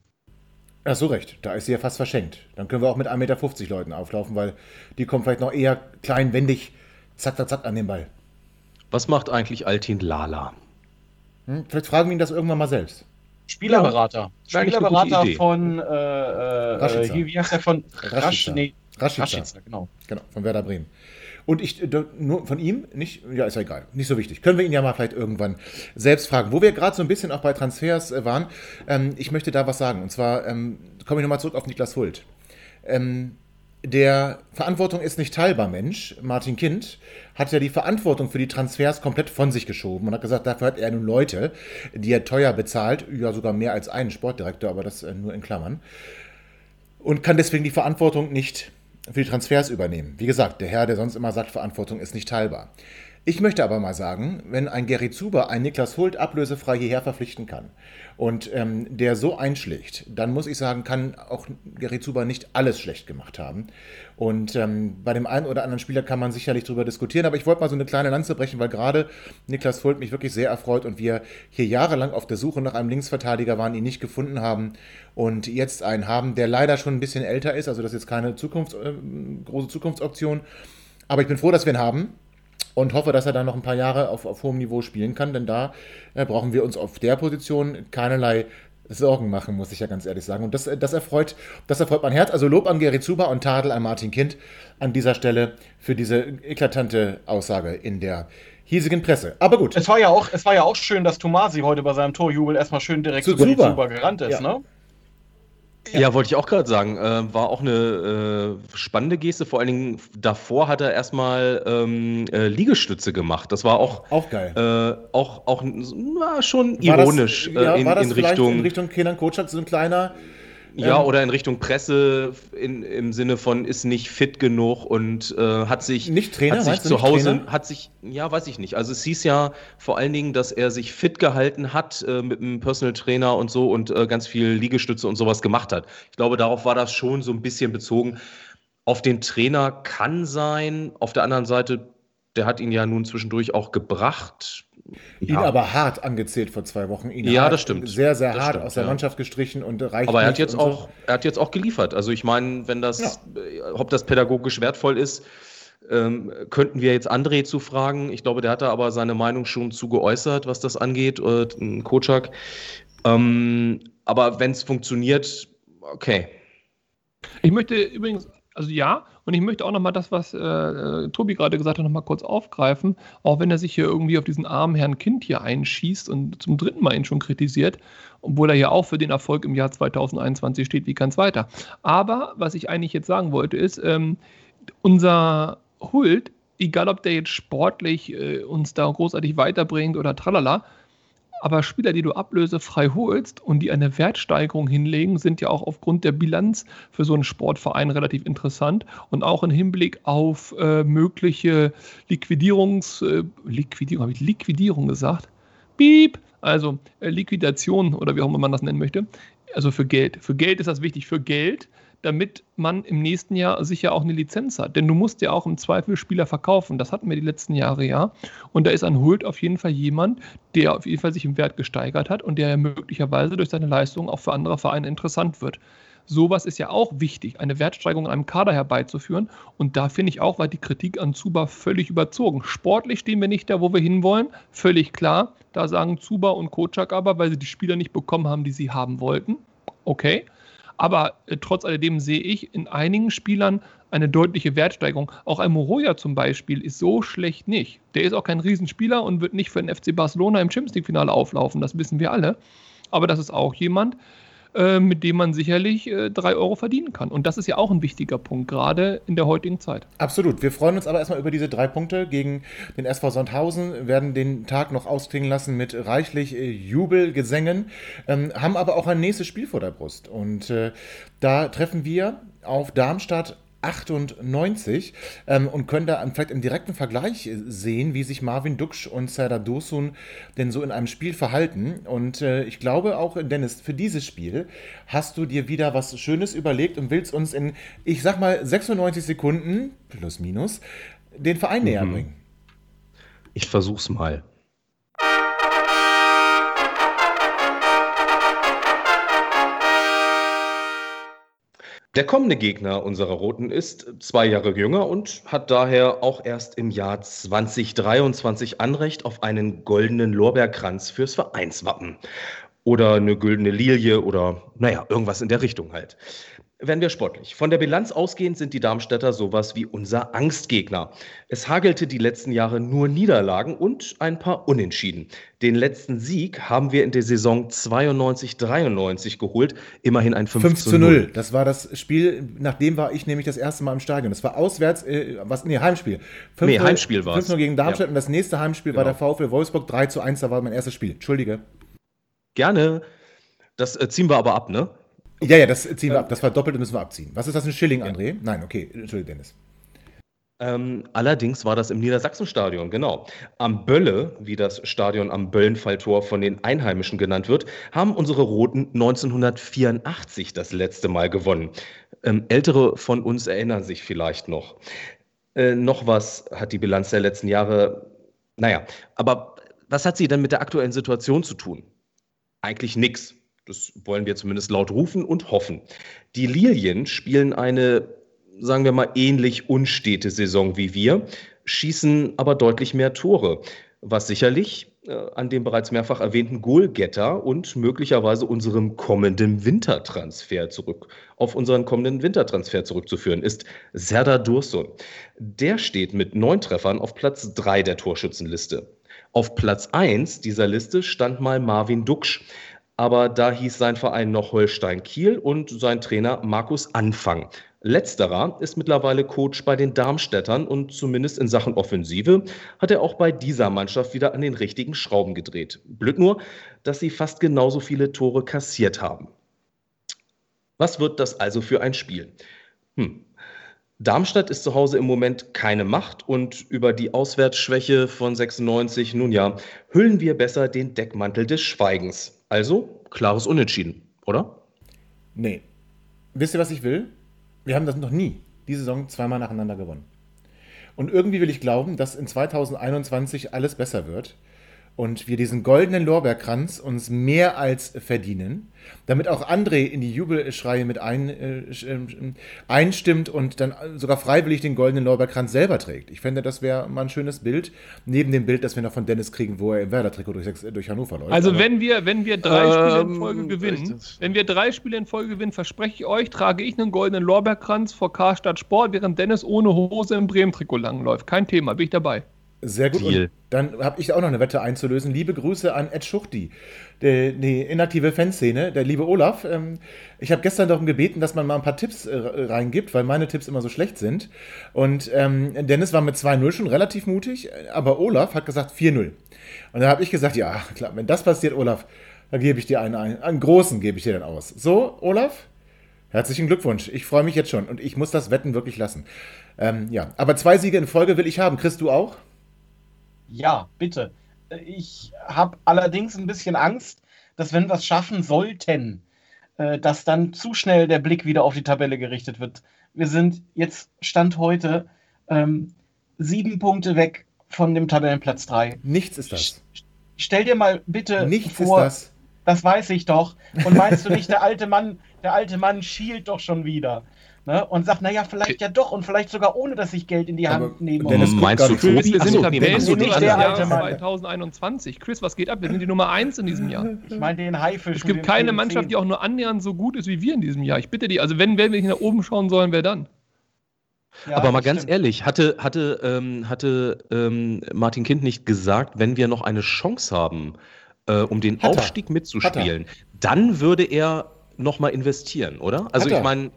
Ja, so recht. Da ist sie ja fast verschenkt. Dann können wir auch mit 1,50 Meter Leuten auflaufen, weil die kommen vielleicht noch eher kleinwendig, zack, zack, zack an den Ball. Was macht eigentlich Altin Lala? Hm, vielleicht fragen wir ihn das irgendwann mal selbst. Spielerberater. Ja, Spielerberater von, äh, äh, wie heißt der von Rasch, nee, Rashica. Rashica, genau. Genau, von Werder Bremen. Und ich, nur von ihm, nicht, ja, ist ja egal, nicht so wichtig. Können wir ihn ja mal vielleicht irgendwann selbst fragen. Wo wir gerade so ein bisschen auch bei Transfers äh, waren, ähm, ich möchte da was sagen. Und zwar ähm, komme ich nochmal zurück auf Niklas Hult. Ähm, der Verantwortung ist nicht teilbar Mensch, Martin Kind, hat ja die Verantwortung für die Transfers komplett von sich geschoben und hat gesagt, dafür hat er nun Leute, die er teuer bezahlt, ja sogar mehr als einen Sportdirektor, aber das äh, nur in Klammern, und kann deswegen die Verantwortung nicht für die Transfers übernehmen. Wie gesagt, der Herr, der sonst immer sagt, Verantwortung ist nicht teilbar. Ich möchte aber mal sagen, wenn ein Gary Zuber einen Niklas Hult ablösefrei hierher verpflichten kann und ähm, der so einschlägt, dann muss ich sagen, kann auch Gary Zuber nicht alles schlecht gemacht haben. Und ähm, bei dem einen oder anderen Spieler kann man sicherlich darüber diskutieren, aber ich wollte mal so eine kleine Lanze brechen, weil gerade Niklas Hult mich wirklich sehr erfreut und wir hier jahrelang auf der Suche nach einem Linksverteidiger waren, ihn nicht gefunden haben und jetzt einen haben, der leider schon ein bisschen älter ist, also das ist jetzt keine Zukunfts-, äh, große Zukunftsoption. Aber ich bin froh, dass wir ihn haben und hoffe, dass er dann noch ein paar Jahre auf, auf hohem Niveau spielen kann, denn da äh, brauchen wir uns auf der Position keinerlei Sorgen machen, muss ich ja ganz ehrlich sagen. Und das, das, erfreut, das erfreut mein Herz. Also Lob an Gary Zuba und Tadel an Martin Kind an dieser Stelle für diese eklatante Aussage in der hiesigen Presse. Aber gut. Es war ja auch, es war ja auch schön, dass Tomasi heute bei seinem Torjubel erstmal schön direkt zu, zu Zuba gerannt ist, ja. ne? Ja, ja wollte ich auch gerade sagen. Äh, war auch eine äh, spannende Geste. Vor allen Dingen davor hat er erstmal ähm, äh, Liegestütze gemacht. Das war auch, auch geil. Äh, auch, auch na, schon ironisch das, ja, in, in Richtung. In Richtung Kenan Kocak, so ein kleiner ja, ähm, oder in Richtung Presse in, im Sinne von ist nicht fit genug und äh, hat sich nicht Trainer, hat sich zu Hause hat sich ja weiß ich nicht. Also es hieß ja vor allen Dingen, dass er sich fit gehalten hat äh, mit einem Personal Trainer und so und äh, ganz viel Liegestütze und sowas gemacht hat. Ich glaube, darauf war das schon so ein bisschen bezogen. Auf den Trainer kann sein. Auf der anderen Seite, der hat ihn ja nun zwischendurch auch gebracht Ihn ja. aber hart angezählt vor zwei Wochen. Ihn ja, das stimmt. Sehr, sehr das hart stimmt, aus der ja. Mannschaft gestrichen und reicht Aber er hat jetzt auch, so. er hat jetzt auch geliefert. Also ich meine, wenn das, ja. Äh, ob das pädagogisch wertvoll ist, ähm, könnten wir jetzt André zu fragen. Ich glaube, der hat da aber seine Meinung schon zu geäußert, was das angeht, äh, Kocak. Ähm, aber wenn es funktioniert, okay. Ich möchte übrigens also ja, und ich möchte auch nochmal das, was äh, äh, Tobi gerade gesagt hat, nochmal kurz aufgreifen. Auch wenn er sich hier irgendwie auf diesen armen Herrn Kind hier einschießt und zum dritten Mal ihn schon kritisiert, obwohl er ja auch für den Erfolg im Jahr 2021 steht, wie kann es weiter. Aber was ich eigentlich jetzt sagen wollte, ist, ähm, unser Hult, egal ob der jetzt sportlich äh, uns da großartig weiterbringt oder tralala, aber Spieler, die du ablösefrei holst und die eine Wertsteigerung hinlegen, sind ja auch aufgrund der Bilanz für so einen Sportverein relativ interessant und auch im Hinblick auf äh, mögliche Liquidierungs, äh, Liquidierung, habe ich Liquidierung gesagt? Piep! Also äh, Liquidation oder wie auch immer man das nennen möchte. Also für Geld. Für Geld ist das wichtig. Für Geld damit man im nächsten Jahr sicher auch eine Lizenz hat. Denn du musst ja auch im Zweifel Spieler verkaufen. Das hatten wir die letzten Jahre ja. Und da ist ein Hult auf jeden Fall jemand, der auf jeden Fall sich im Wert gesteigert hat und der möglicherweise durch seine Leistung auch für andere Vereine interessant wird. Sowas ist ja auch wichtig, eine Wertsteigerung in einem Kader herbeizuführen. Und da finde ich auch, war die Kritik an Zuba völlig überzogen. Sportlich stehen wir nicht da, wo wir hinwollen, völlig klar. Da sagen Zuba und Kocak aber, weil sie die Spieler nicht bekommen haben, die sie haben wollten. Okay. Aber äh, trotz alledem sehe ich in einigen Spielern eine deutliche Wertsteigerung. Auch ein Moroja zum Beispiel ist so schlecht nicht. Der ist auch kein Riesenspieler und wird nicht für den FC Barcelona im Champions League-Finale auflaufen. Das wissen wir alle. Aber das ist auch jemand, äh, mit dem man sicherlich äh, drei Euro verdienen kann. Und das ist ja auch ein wichtiger Punkt, gerade in der heutigen Zeit. Absolut. Wir freuen uns aber erstmal über diese drei Punkte gegen den SV Sandhausen, werden den Tag noch ausklingen lassen mit reichlich äh, Jubelgesängen, ähm, haben aber auch ein nächstes Spiel vor der Brust. Und äh, da treffen wir auf Darmstadt 98 ähm, und können da vielleicht im direkten Vergleich sehen, wie sich Marvin Duksch und Serdar Dosun denn so in einem Spiel verhalten. Und äh, ich glaube auch, Dennis, für dieses Spiel hast du dir wieder was Schönes überlegt und willst uns in, ich sag mal, 96 Sekunden, plus minus, den Verein mhm. näher bringen. Ich versuch's mal. Der kommende Gegner unserer Roten ist zwei Jahre jünger und hat daher auch erst im Jahr 2023 Anrecht auf einen goldenen Lorbeerkranz fürs Vereinswappen. Oder eine güldene Lilie oder naja, irgendwas in der Richtung halt. Werden wir sportlich. Von der Bilanz ausgehend sind die Darmstädter sowas wie unser Angstgegner. Es hagelte die letzten Jahre nur Niederlagen und ein paar Unentschieden. Den letzten Sieg haben wir in der Saison 92-93 geholt. Immerhin ein 5, 5 zu 0. Das war das Spiel, nachdem war ich nämlich das erste Mal im Stadion. Das war auswärts, äh, was, nee, Heimspiel. 5 Nee, Heimspiel war's. 5 gegen Darmstadt Ja. und das nächste Heimspiel war der Genau. VfL Wolfsburg 3 zu 1. Da war mein erstes Spiel. Entschuldige. Gerne. Das äh, ziehen wir aber ab, ne? Ja, ja, das ziehen wir ab. Das war doppelt, müssen wir abziehen. Was ist das, ein Schilling, André? Nein, okay. Entschuldige, Dennis. Ähm, allerdings war das im Niedersachsenstadion, genau. Am Bölle, wie das Stadion am Böllenfalltor von den Einheimischen genannt wird, haben unsere Roten 1984 das letzte Mal gewonnen. Ähm, Ältere von uns erinnern sich vielleicht noch. Äh, noch was hat die Bilanz der letzten Jahre. Naja, aber was hat sie denn mit der aktuellen Situation zu tun? Eigentlich nichts. Das wollen wir zumindest laut rufen und hoffen. Die Lilien spielen eine, sagen wir mal, ähnlich unstete Saison wie wir, schießen aber deutlich mehr Tore, was sicherlich äh, an dem bereits mehrfach erwähnten Goalgetter und möglicherweise unserem kommenden Wintertransfer zurück, auf unseren kommenden Wintertransfer zurückzuführen ist, Serdar Dursun. Der steht mit neun Treffern auf Platz drei der Torschützenliste. Auf Platz 1 dieser Liste stand mal Marvin Duksch, aber da hieß sein Verein noch Holstein Kiel und sein Trainer Markus Anfang. Letzterer ist mittlerweile Coach bei den Darmstädtern und zumindest in Sachen Offensive hat er auch bei dieser Mannschaft wieder an den richtigen Schrauben gedreht. Blöd nur, dass sie fast genauso viele Tore kassiert haben. Was wird das also für ein Spiel? Hm. Darmstadt ist zu Hause im Moment keine Macht und über die Auswärtsschwäche von 96, nun ja, hüllen wir besser den Deckmantel des Schweigens. Also klares Unentschieden, oder? Nee. Wisst ihr, was ich will? Wir haben das noch nie, diese Saison zweimal nacheinander gewonnen. Und irgendwie will ich glauben, dass in 2021 alles besser wird und wir diesen goldenen Lorbeerkranz uns mehr als verdienen, damit auch André in die Jubelschreie mit ein, äh, ähm, einstimmt und dann sogar freiwillig den goldenen Lorbeerkranz selber trägt. Ich fände, das wäre mal ein schönes Bild, neben dem Bild, das wir noch von Dennis kriegen, wo er im Werder-Trikot durch, Sechs- durch Hannover läuft. Also Aber- wenn wir, wenn wir drei Spiele in Ähm, Folge gewinnen, wenn wir drei Spiele in Folge gewinnen, verspreche ich euch, trage ich einen goldenen Lorbeerkranz vor Karstadt Sport, während Dennis ohne Hose im Bremen-Trikot langläuft. Kein Thema, bin ich dabei. Sehr gut. Deal. Und dann habe ich auch noch eine Wette einzulösen. Liebe Grüße an Ed Schuchti, die, die inaktive Fanszene, der liebe Olaf. Ähm, ich habe gestern darum gebeten, dass man mal ein paar Tipps äh, reingibt, weil meine Tipps immer so schlecht sind. Und ähm, Dennis war mit 2-0 schon relativ mutig, aber Olaf hat gesagt 4-0. Und da habe ich gesagt, ja, klar, wenn das passiert, Olaf, dann gebe ich dir einen, einen, einen großen gebe ich dir dann aus. So, Olaf? Herzlichen Glückwunsch. Ich freue mich jetzt schon und ich muss das Wetten wirklich lassen. Ähm, ja, aber zwei Siege in Folge will ich haben. Chris, du auch? Ja, bitte. Ich habe allerdings ein bisschen Angst, dass wenn wir es schaffen sollten, äh, dass dann zu schnell der Blick wieder auf die Tabelle gerichtet wird. Wir sind jetzt Stand heute ähm, sieben Punkte weg von dem Tabellenplatz 3. Nichts ist das. Stell dir mal bitte Nichts vor, das. das weiß ich doch. Und meinst du nicht, der alte Mann, der alte Mann schielt doch schon wieder. Ne? Und sagt, naja, vielleicht ja doch und vielleicht sogar ohne, dass ich Geld in die Hand Aber nehme. Dennis guckt Meinst du Chris, wir sind so, Tabellen so, nicht der Mann. 2021. Chris, was geht ab? Wir sind die Nummer 1 in diesem Jahr. (laughs) ich meine den Haifisch. Es gibt keine Mannschaft, die auch nur annähernd so gut ist wie wir in diesem Jahr. Ich bitte dich, also wenn, wenn wir nicht nach oben schauen sollen, wer dann? Aber mal ganz ehrlich, hatte, hatte, ähm, hatte ähm, Martin Kind nicht gesagt, wenn wir noch eine Chance haben, äh, um den Hat er. Aufstieg mitzuspielen, dann würde er nochmal investieren, oder? Also Hat er. ich meine,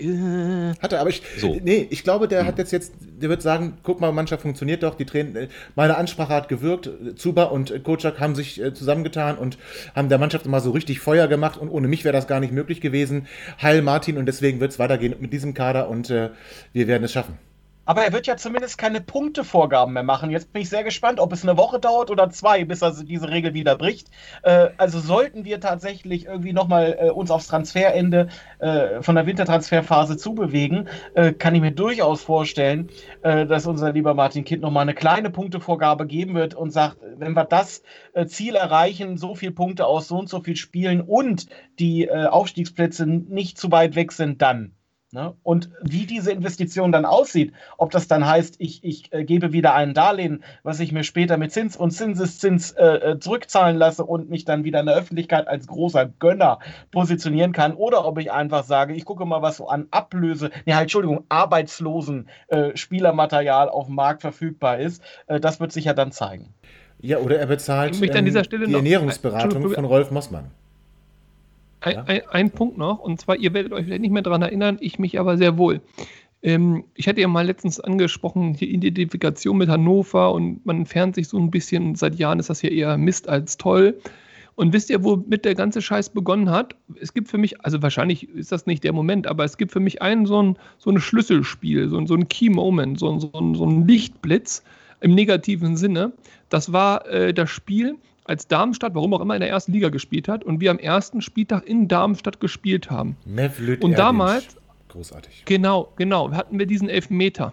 äh, Hat er, aber ich, So. nee, ich glaube, der hat jetzt jetzt, der wird sagen, guck mal, Mannschaft funktioniert doch, die Tränen, äh, meine Ansprache hat gewirkt, Zuba und äh, Kocak haben sich äh, zusammengetan und haben der Mannschaft mal so richtig Feuer gemacht und ohne mich wäre das gar nicht möglich gewesen. Heil Martin und deswegen wird es weitergehen mit diesem Kader und äh, wir werden es schaffen. Aber er wird ja zumindest keine Punktevorgaben mehr machen. Jetzt bin ich sehr gespannt, ob es eine Woche dauert oder zwei, bis er diese Regel wieder bricht. Äh, also sollten wir tatsächlich irgendwie nochmal äh, uns aufs Transferende äh, von der Wintertransferphase zubewegen, äh, kann ich mir durchaus vorstellen, äh, dass unser lieber Martin Kind nochmal eine kleine Punktevorgabe geben wird und sagt, wenn wir das äh, Ziel erreichen, so viele Punkte aus so und so viel Spielen und die äh, Aufstiegsplätze nicht zu weit weg sind, dann. Ne? Und wie diese Investition dann aussieht, ob das dann heißt, ich, ich äh, gebe wieder ein Darlehen, was ich mir später mit Zins und Zinseszins äh, äh, zurückzahlen lasse und mich dann wieder in der Öffentlichkeit als großer Gönner positionieren kann, oder ob ich einfach sage, ich gucke mal, was so an Ablöse, nee, halt, Entschuldigung, arbeitslosen äh, Spielermaterial auf dem Markt verfügbar ist, äh, das wird sich ja dann zeigen. Ja, oder er bezahlt Stelle die noch- Ernährungsberatung von Rolf Mossmann. Ein, ein, ein Punkt noch, und zwar, ihr werdet euch vielleicht nicht mehr daran erinnern, ich mich aber sehr wohl. Ähm, ich hatte ja mal letztens angesprochen, die Identifikation mit Hannover und man entfernt sich so ein bisschen, seit Jahren ist das ja eher Mist als toll. Und wisst ihr, womit der ganze Scheiß begonnen hat? Es gibt für mich, also wahrscheinlich ist das nicht der Moment, aber es gibt für mich einen so ein, so ein Schlüsselspiel, so ein, so ein Key Moment, so ein, so, ein, so ein Lichtblitz im negativen Sinne. Das war äh, das Spiel, als Darmstadt, warum auch immer, in der ersten Liga gespielt hat und wir am ersten Spieltag in Darmstadt gespielt haben. Mevlüt Und Erdinç. damals- Großartig. Genau, genau, hatten wir diesen Elfmeter,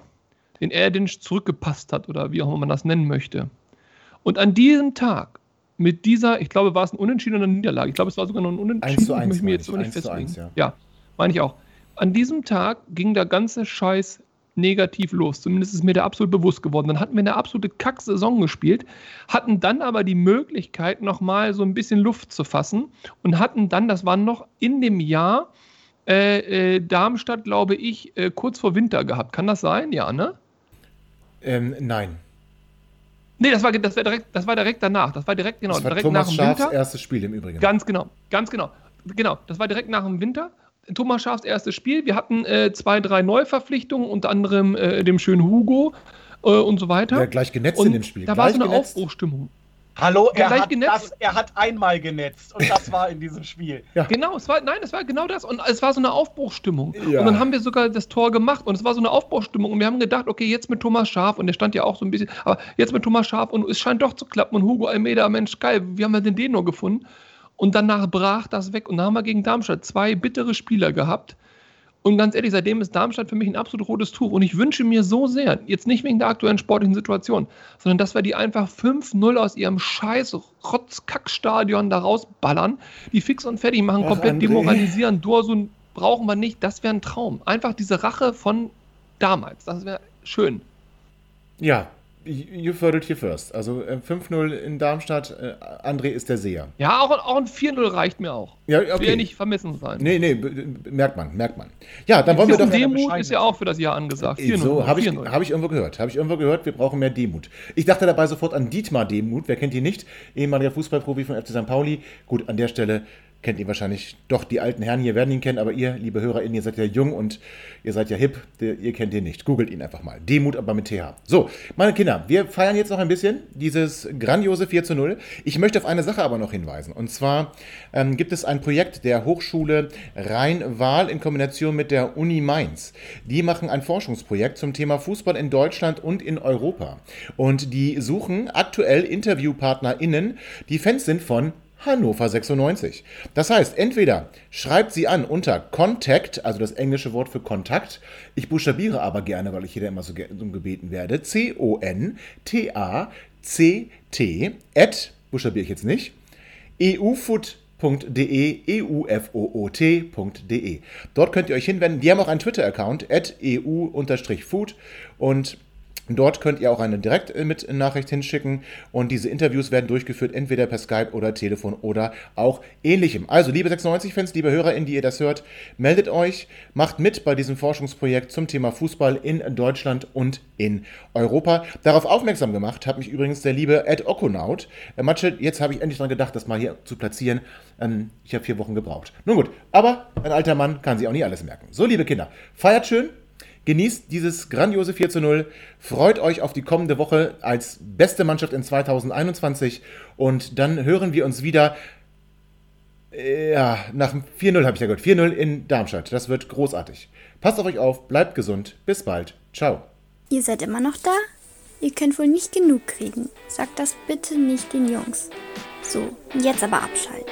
den Erdinch zurückgepasst hat oder wie auch immer man das nennen möchte. Und an diesem Tag, mit dieser, ich glaube, war es ein Unentschieden oder eine Niederlage, ich glaube, es war sogar noch ein Unentschieden, Eins zu ich eins, möchte mir jetzt ich. aber nicht Eins zu festlegen. eins, ja. ja, meine ich auch. An diesem Tag ging der ganze Scheiß negativ los. Zumindest ist mir der absolut bewusst geworden. Dann hatten wir eine absolute Kack-Saison gespielt, hatten dann aber die Möglichkeit, nochmal so ein bisschen Luft zu fassen und hatten dann, das war noch in dem Jahr, äh, äh, Darmstadt, glaube ich, äh, kurz vor Winter gehabt. Kann das sein? Ja, ne? Ähm, nein. Nee, das war, das, war direkt, das war direkt danach. Das war direkt, genau, das war direkt Thomas nach dem Schafs Winter. erstes Spiel im Übrigen. Ganz genau, ganz genau. Genau, das war direkt nach dem Winter. Thomas Schafs erstes Spiel. Wir hatten äh, zwei, drei Neuverpflichtungen, unter anderem äh, dem schönen Hugo äh, und so weiter. Ja, gleich genetzt und in dem Spiel. Da war Gleich so eine genetzt. Aufbruchstimmung. Hallo, er Gleich hat, genetzt. das, er hat einmal genetzt und das war in diesem Spiel. Genau, es war, nein, es war genau das. Und es war so eine Aufbruchstimmung. Ja. Und dann haben wir sogar das Tor gemacht und es war so eine Aufbruchstimmung. Und wir haben gedacht, okay, jetzt mit Thomas Schaf, und der stand ja auch so ein bisschen, aber jetzt mit Thomas Schaf und es scheint doch zu klappen. Und Hugo Almeida, Mensch, geil, wir haben ja den Deno gefunden. Und danach brach das weg. Und dann haben wir gegen Darmstadt zwei bittere Spieler gehabt. Und ganz ehrlich, seitdem ist Darmstadt für mich ein absolut rotes Tuch. Und ich wünsche mir so sehr, jetzt nicht wegen der aktuellen sportlichen Situation, sondern dass wir die einfach 5-0 aus ihrem scheiß Rotzkackstadion da rausballern, die fix und fertig machen, Ach, komplett André. demoralisieren. Dorsun brauchen wir nicht. Das wäre ein Traum. Einfach diese Rache von damals. Das wäre schön. Ja, you heard it here first. Also äh, 5-0 in Darmstadt. Äh, André ist der Seher. Ja, auch, auch ein 4-0 reicht mir auch. Ja, Will ja okay. nicht vermissen sein. Nee, nee, merkt man, merkt man. Ja, dann wollen wir doch. Demut ist ja auch für das Jahr angesagt. 4-0. So, habe ich, 4-0. hab ich irgendwo gehört. Habe ich irgendwo gehört, wir brauchen mehr Demut. Ich dachte dabei sofort an Dietmar Demut. Wer kennt ihn nicht? Ehemaliger Fußballprofi von FC St. Pauli. Gut, an der Stelle kennt ihr wahrscheinlich doch die alten Herren hier werden ihn kennen, aber ihr, liebe HörerInnen, ihr seid ja jung und ihr seid ja hip, ihr kennt ihn nicht. Googelt ihn einfach mal. Demut, aber mit TH. So, meine Kinder, wir feiern jetzt noch ein bisschen dieses grandiose 4 zu 0. Ich möchte auf eine Sache aber noch hinweisen. Und zwar ähm, gibt es ein Projekt der Hochschule Rhein-Waal in Kombination mit der Uni Mainz. Die machen ein Forschungsprojekt zum Thema Fußball in Deutschland und in Europa. Und die suchen aktuell InterviewpartnerInnen, die Fans sind von Hannover 96. Das heißt, entweder schreibt sie an unter Contact, also das englische Wort für Kontakt. Ich buchstabiere aber gerne, weil ich hier immer so ge- so gebeten werde. C-O-N-T-A-C-T, at, buchstabiere ich jetzt nicht, E eufoot.de, eufoot.de. Dort könnt ihr euch hinwenden. Die haben auch einen Twitter-Account, eu-food und Dort könnt ihr auch eine Direktnachricht hinschicken und diese Interviews werden durchgeführt, entweder per Skype oder Telefon oder auch ähnlichem. Also, liebe 96-Fans, liebe HörerInnen, die ihr das hört, meldet euch, macht mit bei diesem Forschungsprojekt zum Thema Fußball in Deutschland und in Europa. Darauf aufmerksam gemacht hat mich übrigens der liebe Ed Okonaut. Äh, Matsche, jetzt habe ich endlich daran gedacht, das mal hier zu platzieren. Ähm, ich habe vier Wochen gebraucht. Nun gut, aber ein alter Mann kann sich auch nie alles merken. So, liebe Kinder, feiert schön. Genießt dieses grandiose 4 zu 0. Freut euch auf die kommende Woche als beste Mannschaft in 2021. Und dann hören wir uns wieder. äh, Ja, nach dem 4-0 habe ich ja gehört. 4-0 in Darmstadt. Das wird großartig. Passt auf euch auf, bleibt gesund. Bis bald. Ciao. Ihr seid immer noch da? Ihr könnt wohl nicht genug kriegen. Sagt das bitte nicht den Jungs. So, jetzt aber abschalten.